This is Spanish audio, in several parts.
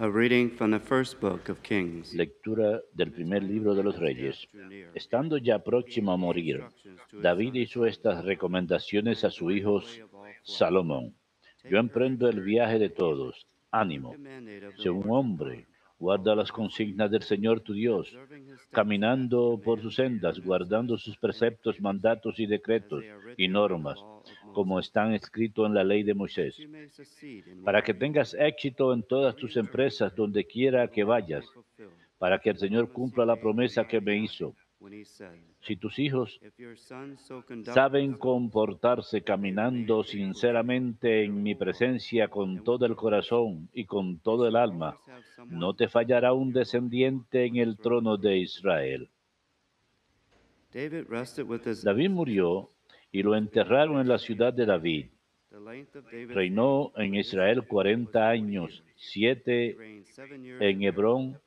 A. Lectura del primer libro de los Reyes. Estando ya próximo a morir, David hizo estas recomendaciones a su hijo Salomón. Yo emprendo el viaje de todos. Ánimo. Sé un hombre. Guarda las consignas del Señor tu Dios, caminando por sus sendas, guardando sus preceptos, mandatos y decretos y normas como están escritos en la ley de Moisés, para que tengas éxito en todas tus empresas donde quiera que vayas, para que el Señor cumpla la promesa que me hizo. Si tus hijos saben comportarse caminando sinceramente en mi presencia con todo el corazón y con todo el alma, no te fallará un descendiente en el trono de Israel. David murió y lo enterraron en la ciudad de David. Reinó en Israel cuarenta años, siete en Hebrón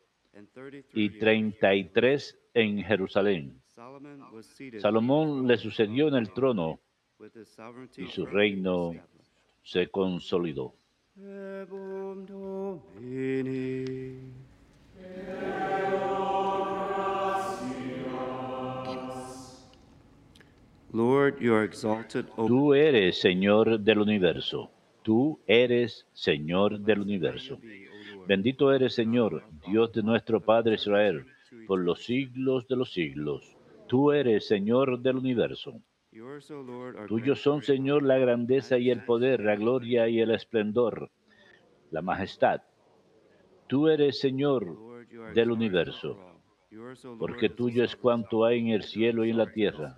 y treinta y tres en Jerusalén. Salomón le sucedió en el trono y su reino se consolidó. Tú eres Señor del universo. Tú eres Señor del universo. Bendito eres, Señor, Dios de nuestro Padre Israel, por los siglos de los siglos. Tú eres Señor del universo. Tuyos son, Señor, la grandeza y el poder, la gloria y el esplendor, la majestad. Tú eres Señor del universo, porque tuyo es cuanto hay en el cielo y en la tierra.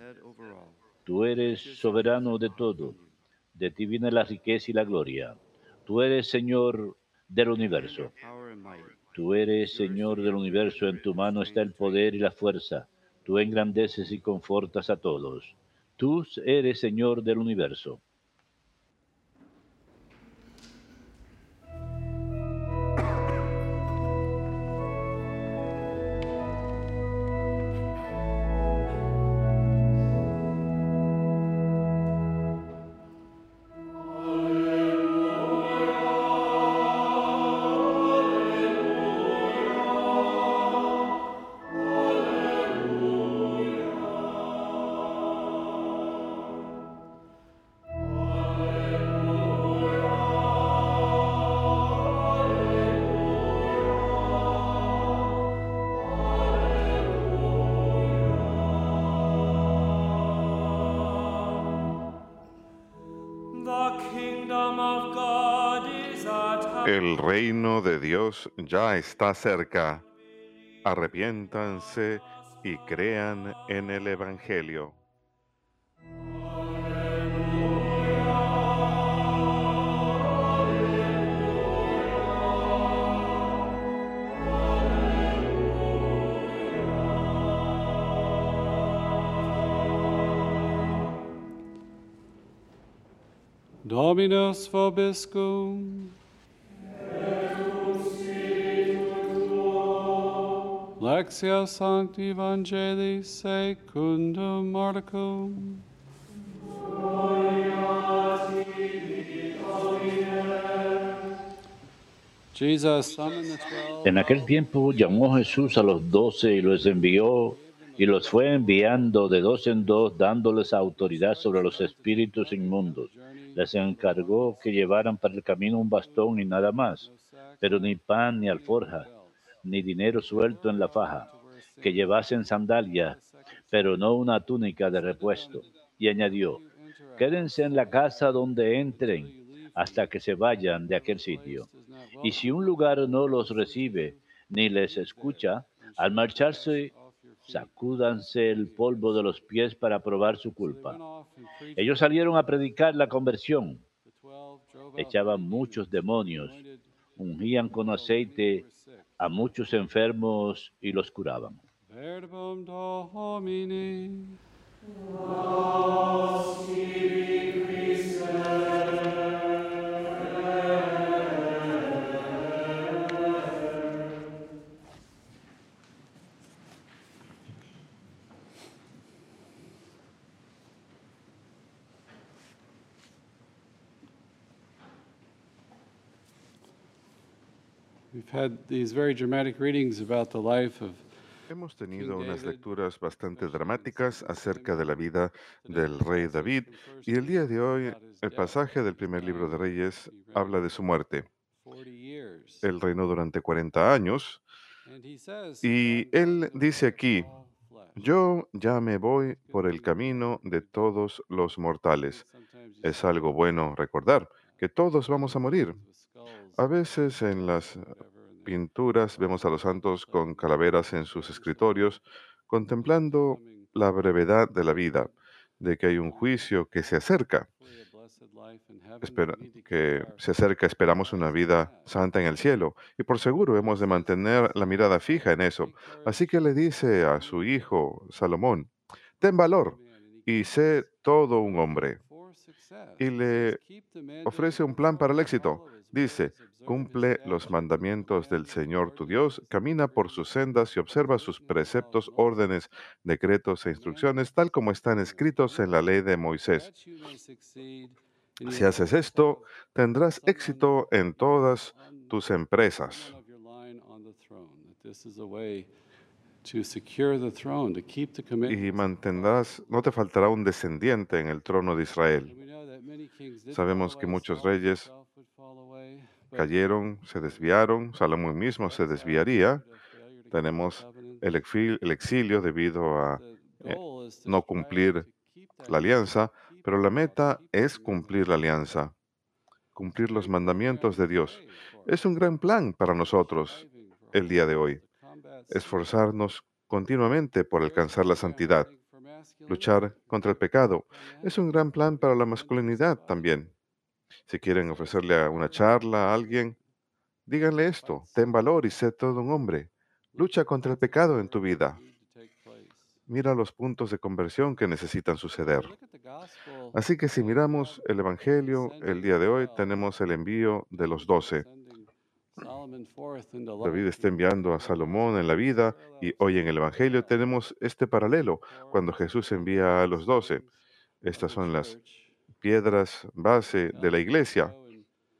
Tú eres soberano de todo. De ti viene la riqueza y la gloria. Tú eres Señor del universo. Tú eres Señor del universo. En tu mano está el poder y la fuerza. Tú engrandeces y confortas a todos. Tú eres Señor del universo. Ya está cerca. Arrepiéntanse y crean en el Evangelio. Dominus vobiscum. Lexia Sancti Evangelii secundum. En aquel tiempo llamó Jesús a los doce y los envió y los fue enviando de dos en dos, dándoles autoridad sobre los espíritus inmundos. Les encargó que llevaran para el camino un bastón y nada más, pero ni pan ni alforja, ni dinero suelto en la faja, que llevasen sandalias, pero no una túnica de repuesto. Y añadió, quédense en la casa donde entren hasta que se vayan de aquel sitio. Y si un lugar no los recibe ni les escucha, al marcharse sacúdanse el polvo de los pies para probar su culpa. Ellos salieron a predicar la conversión, echaban muchos demonios, ungían con aceite a muchos enfermos y los curaban. Hemos tenido unas lecturas bastante dramáticas acerca de la vida del rey David y el día de hoy el pasaje del primer libro de. Reyes habla de su muerte. 40 years. Él reinó durante 40 años y "I'm going él dice aquí, all flesh." yo ya me voy por el camino de todos los mortales. Es algo bueno recordar que todos vamos a morir. A veces en las pinturas vemos a los santos con calaveras en sus escritorios, contemplando la brevedad de la vida, de que hay un juicio que se acerca, que se acerca, esperamos una vida santa en el cielo, y por seguro hemos de mantener la mirada fija en eso. Así que le dice a su hijo Salomón, ten valor y sé todo un hombre. Y le ofrece un plan para el éxito. Dice, cumple los mandamientos del Señor tu Dios, camina por sus sendas y observa sus preceptos, órdenes, decretos e instrucciones, tal como están escritos en la ley de Moisés. Si haces esto, tendrás éxito en todas tus empresas. Y mantendrás, no te faltará un descendiente en el trono de Israel. Sabemos que muchos reyes cayeron, se desviaron, Salomón mismo se desviaría. Tenemos el exilio debido a eh, no cumplir la alianza, pero la meta es cumplir la alianza, cumplir los mandamientos de Dios. Es un gran plan para nosotros el día de hoy, esforzarnos continuamente por alcanzar la santidad, luchar contra el pecado. Es un gran plan para la masculinidad también. Si quieren ofrecerle una charla a alguien, díganle esto, ten valor y sé todo un hombre. Lucha contra el pecado en tu vida. Mira los puntos de conversión que necesitan suceder. Así que si miramos el Evangelio el día de hoy, tenemos el envío de los doce. David está enviando a Salomón en la vida y hoy en el Evangelio tenemos este paralelo cuando Jesús envía a los doce. Estas son las piedras base de la iglesia.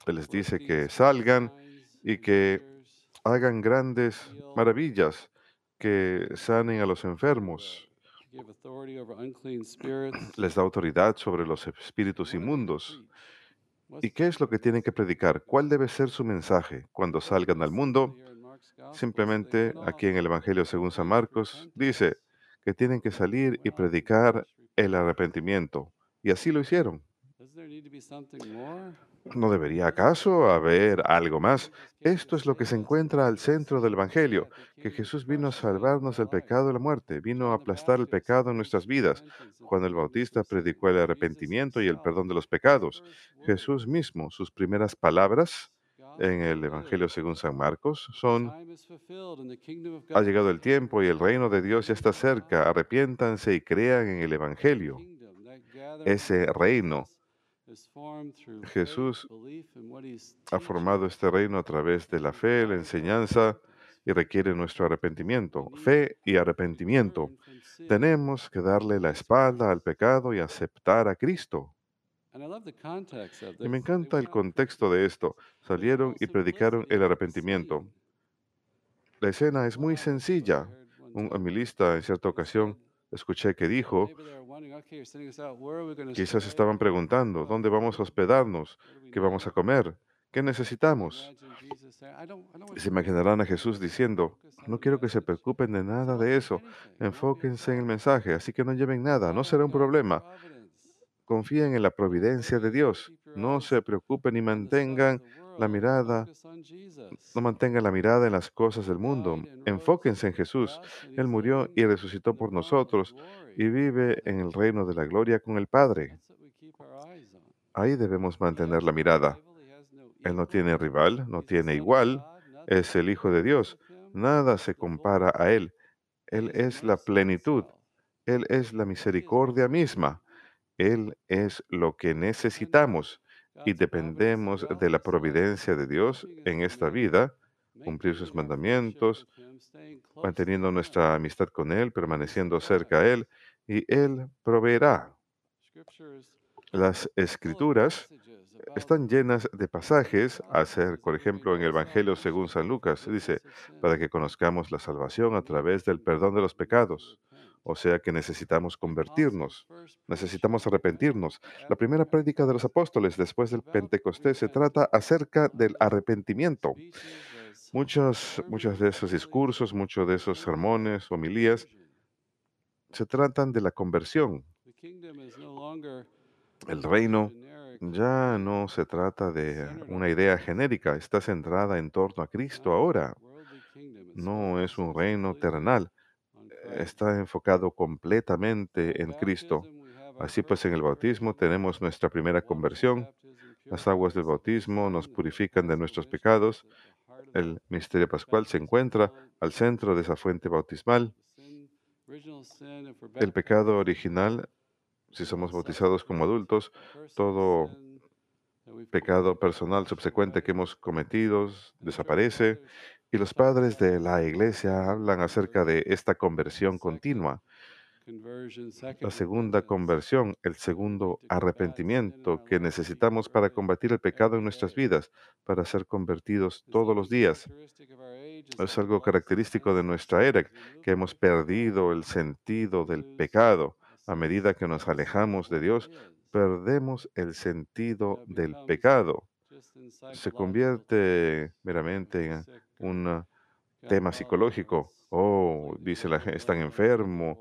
Él les dice que salgan y que hagan grandes maravillas, que sanen a los enfermos, les da autoridad sobre los espíritus inmundos. ¿Y qué es lo que tienen que predicar? ¿Cuál debe ser su mensaje cuando salgan al mundo? Simplemente aquí en el Evangelio según San Marcos dice que tienen que salir y predicar el arrepentimiento. Y así lo hicieron. ¿No debería acaso haber algo más? Esto es lo que se encuentra al centro del Evangelio, que Jesús vino a salvarnos del pecado y la muerte, vino a aplastar el pecado en nuestras vidas. Juan el Bautista predicó el arrepentimiento y el perdón de los pecados. Jesús mismo, sus primeras palabras en el Evangelio según San Marcos son, ha llegado el tiempo y el reino de Dios ya está cerca, arrepiéntanse y crean en el Evangelio. Ese reino Jesús ha formado este reino a través de la fe, la enseñanza y requiere nuestro arrepentimiento. Fe y arrepentimiento. Tenemos que darle la espalda al pecado y aceptar a Cristo. Y me encanta el contexto de esto. Salieron y predicaron el arrepentimiento. La escena es muy sencilla. Un homilista en cierta ocasión escuché que dijo, quizás estaban preguntando, ¿dónde vamos a hospedarnos? ¿Qué vamos a comer? ¿Qué necesitamos? Se imaginarán a Jesús diciendo, no quiero que se preocupen de nada de eso, enfóquense en el mensaje, así que no lleven nada, no será un problema. Confíen en la providencia de Dios, no se preocupen y mantengan la mirada, no mantengan la mirada en las cosas del mundo, enfóquense en Jesús. Él murió y resucitó por nosotros y vive en el reino de la gloria con el Padre. Ahí debemos mantener la mirada. Él no tiene rival, no tiene igual, es el Hijo de Dios. Nada se compara a Él. Él es la plenitud. Él es la misericordia misma. Él es lo que necesitamos y dependemos de la providencia de Dios en esta vida, cumplir sus mandamientos, manteniendo nuestra amistad con Él, permaneciendo cerca a Él, y Él proveerá. Las escrituras están llenas de pasajes a hacer, por ejemplo, en el Evangelio según San Lucas, dice, para que conozcamos la salvación a través del perdón de los pecados. O sea que necesitamos convertirnos, necesitamos arrepentirnos. La primera prédica de los apóstoles después del Pentecostés se trata acerca del arrepentimiento. Muchos, muchos de esos discursos, muchos de esos sermones, homilías, se tratan de la conversión. El reino ya no se trata de una idea genérica, está centrada en torno a Cristo ahora. No es un reino terrenal, está enfocado completamente en Cristo. Así pues, en el bautismo tenemos nuestra primera conversión. Las aguas del bautismo nos purifican de nuestros pecados. El misterio pascual se encuentra al centro de esa fuente bautismal. El pecado original, si somos bautizados como adultos, todo pecado personal subsecuente que hemos cometido desaparece y los padres de la iglesia hablan acerca de esta conversión continua. La segunda conversión, el segundo arrepentimiento que necesitamos para combatir el pecado en nuestras vidas, para ser convertidos todos los días. Es algo característico de nuestra era, que hemos perdido el sentido del pecado. A medida que nos alejamos de Dios, perdemos el sentido del pecado. Se convierte meramente en un tema psicológico. Oh, dice la gente, están enfermos,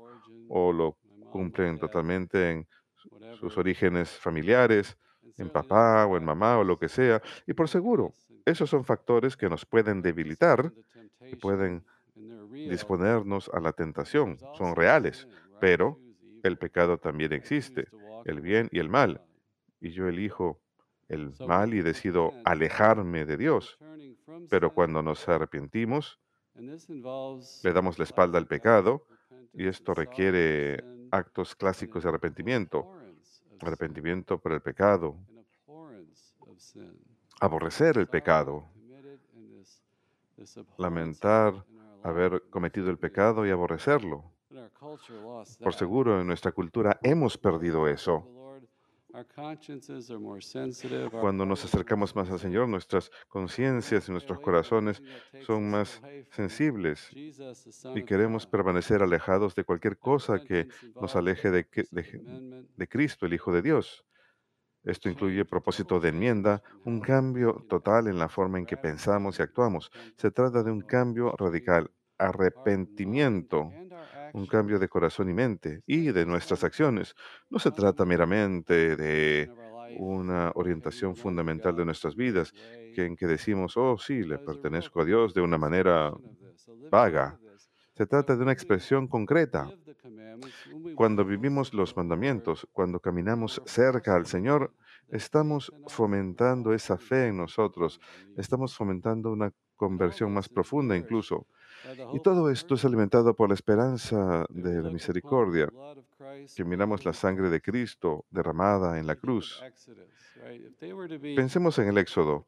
o lo cumplen totalmente en sus orígenes familiares, en papá o en mamá o lo que sea. Y por seguro, esos son factores que nos pueden debilitar y pueden disponernos a la tentación. Son reales, pero el pecado también existe, el bien y el mal. Y yo elijo el mal y decido alejarme de Dios. Pero cuando nos arrepentimos, le damos la espalda al pecado y esto requiere actos clásicos de arrepentimiento. Arrepentimiento por el pecado. Aborrecer el pecado. Lamentar haber cometido el pecado y aborrecerlo. Por seguro, en nuestra cultura hemos perdido eso. Cuando nos acercamos más al Señor, nuestras conciencias y nuestros corazones son más sensibles y queremos permanecer alejados de cualquier cosa que nos aleje de, de, de Cristo, el Hijo de Dios. Esto incluye propósito de enmienda, un cambio total en la forma en que pensamos y actuamos. Se trata de un cambio radical, arrepentimiento, un cambio de corazón y mente y de nuestras acciones. No se trata meramente de una orientación fundamental de nuestras vidas, que en que decimos, oh sí, le pertenezco a Dios de una manera vaga. Se trata de una expresión concreta. Cuando vivimos los mandamientos, cuando caminamos cerca al Señor, estamos fomentando esa fe en nosotros, estamos fomentando una conversión más profunda incluso. Y todo esto es alimentado por la esperanza de la misericordia, que miramos la sangre de Cristo derramada en la cruz. Pensemos en el Éxodo.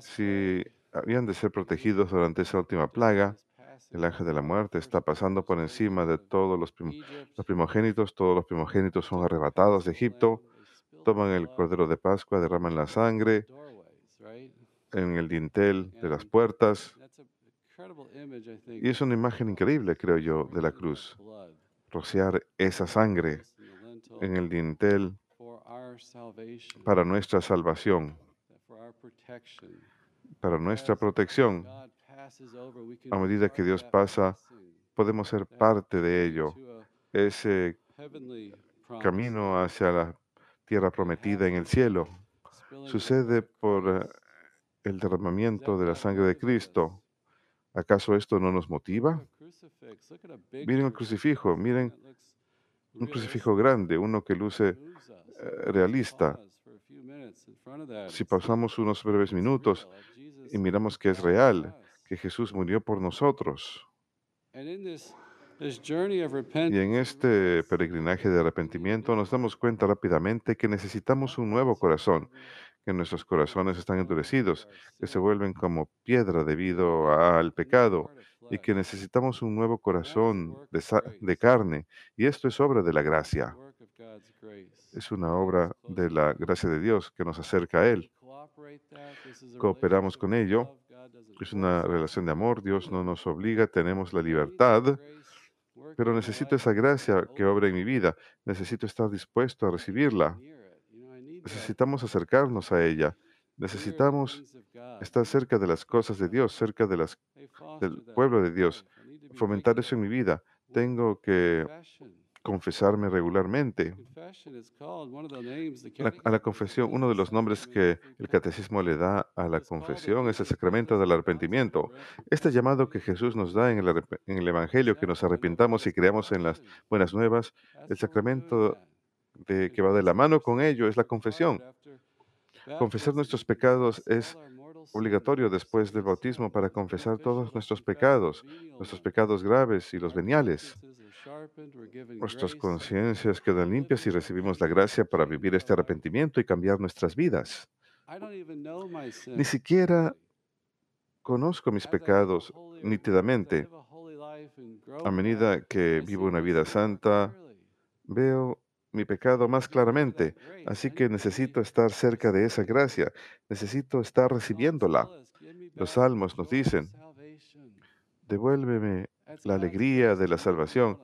Si habían de ser protegidos durante esa última plaga, el ángel de la muerte está pasando por encima de todos los, los primogénitos, todos los primogénitos son arrebatados de Egipto, toman el cordero de Pascua, derraman la sangre en el dintel de las puertas, y es una imagen increíble, creo yo, de la cruz. Rociar esa sangre en el dintel para nuestra salvación, para nuestra protección. A medida que Dios pasa, podemos ser parte de ello. Ese camino hacia la tierra prometida en el cielo. sucede por eh, el derramamiento de la sangre de Cristo ¿Acaso esto no nos motiva? Miren el crucifijo, miren un crucifijo grande, uno que luce eh, realista. Si pasamos unos breves minutos y miramos que es real, que Jesús murió por nosotros. Y en este peregrinaje de arrepentimiento nos damos cuenta rápidamente que necesitamos un nuevo corazón, que nuestros corazones están endurecidos, que se vuelven como piedra debido al pecado y que necesitamos un nuevo corazón de, de carne. Y esto es obra de la gracia. Es una obra de la gracia de Dios que nos acerca a Él. Cooperamos con ello. Es una relación de amor. Dios no nos obliga, tenemos la libertad, pero necesito esa gracia que obra en mi vida. Necesito estar dispuesto a recibirla. Necesitamos acercarnos a ella. Necesitamos estar cerca de las cosas de Dios, cerca de las, del pueblo de Dios. Fomentar eso en mi vida. Tengo que confesarme regularmente. La- a la confesión, uno de los nombres que el catecismo le da a la confesión es el sacramento del arrepentimiento. repent, Este llamado que. Jesús nos da en el, en el Evangelio, que nos arrepintamos y creamos en las buenas nuevas, el sacramento. De, que va de la mano con ello es la confesión. Confesar nuestros pecados es obligatorio después del bautismo para confesar todos to nuestros pecados, nuestros pecados graves y los veniales. Nuestras conciencias quedan limpias y recibimos la gracia para vivir este arrepentimiento y cambiar nuestras vidas. Ni siquiera conozco mis pecados nítidamente. a medida que vivo una vida santa, veo mi pecado más claramente. Así que necesito estar cerca de esa gracia. Necesito estar recibiéndola. Los salmos nos dicen, devuélveme la alegría de la salvación.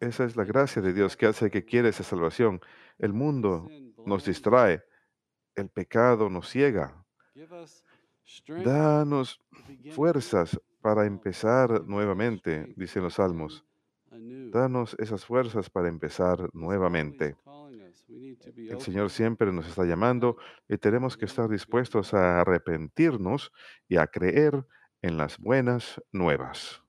Esa es la gracia de Dios que hace que quiere esa salvación. El mundo nos distrae. El pecado nos ciega. Danos fuerzas para empezar nuevamente, dicen los salmos. Danos esas fuerzas para empezar nuevamente. El Señor siempre nos está llamando y tenemos que estar dispuestos a arrepentirnos y a creer en las buenas nuevas.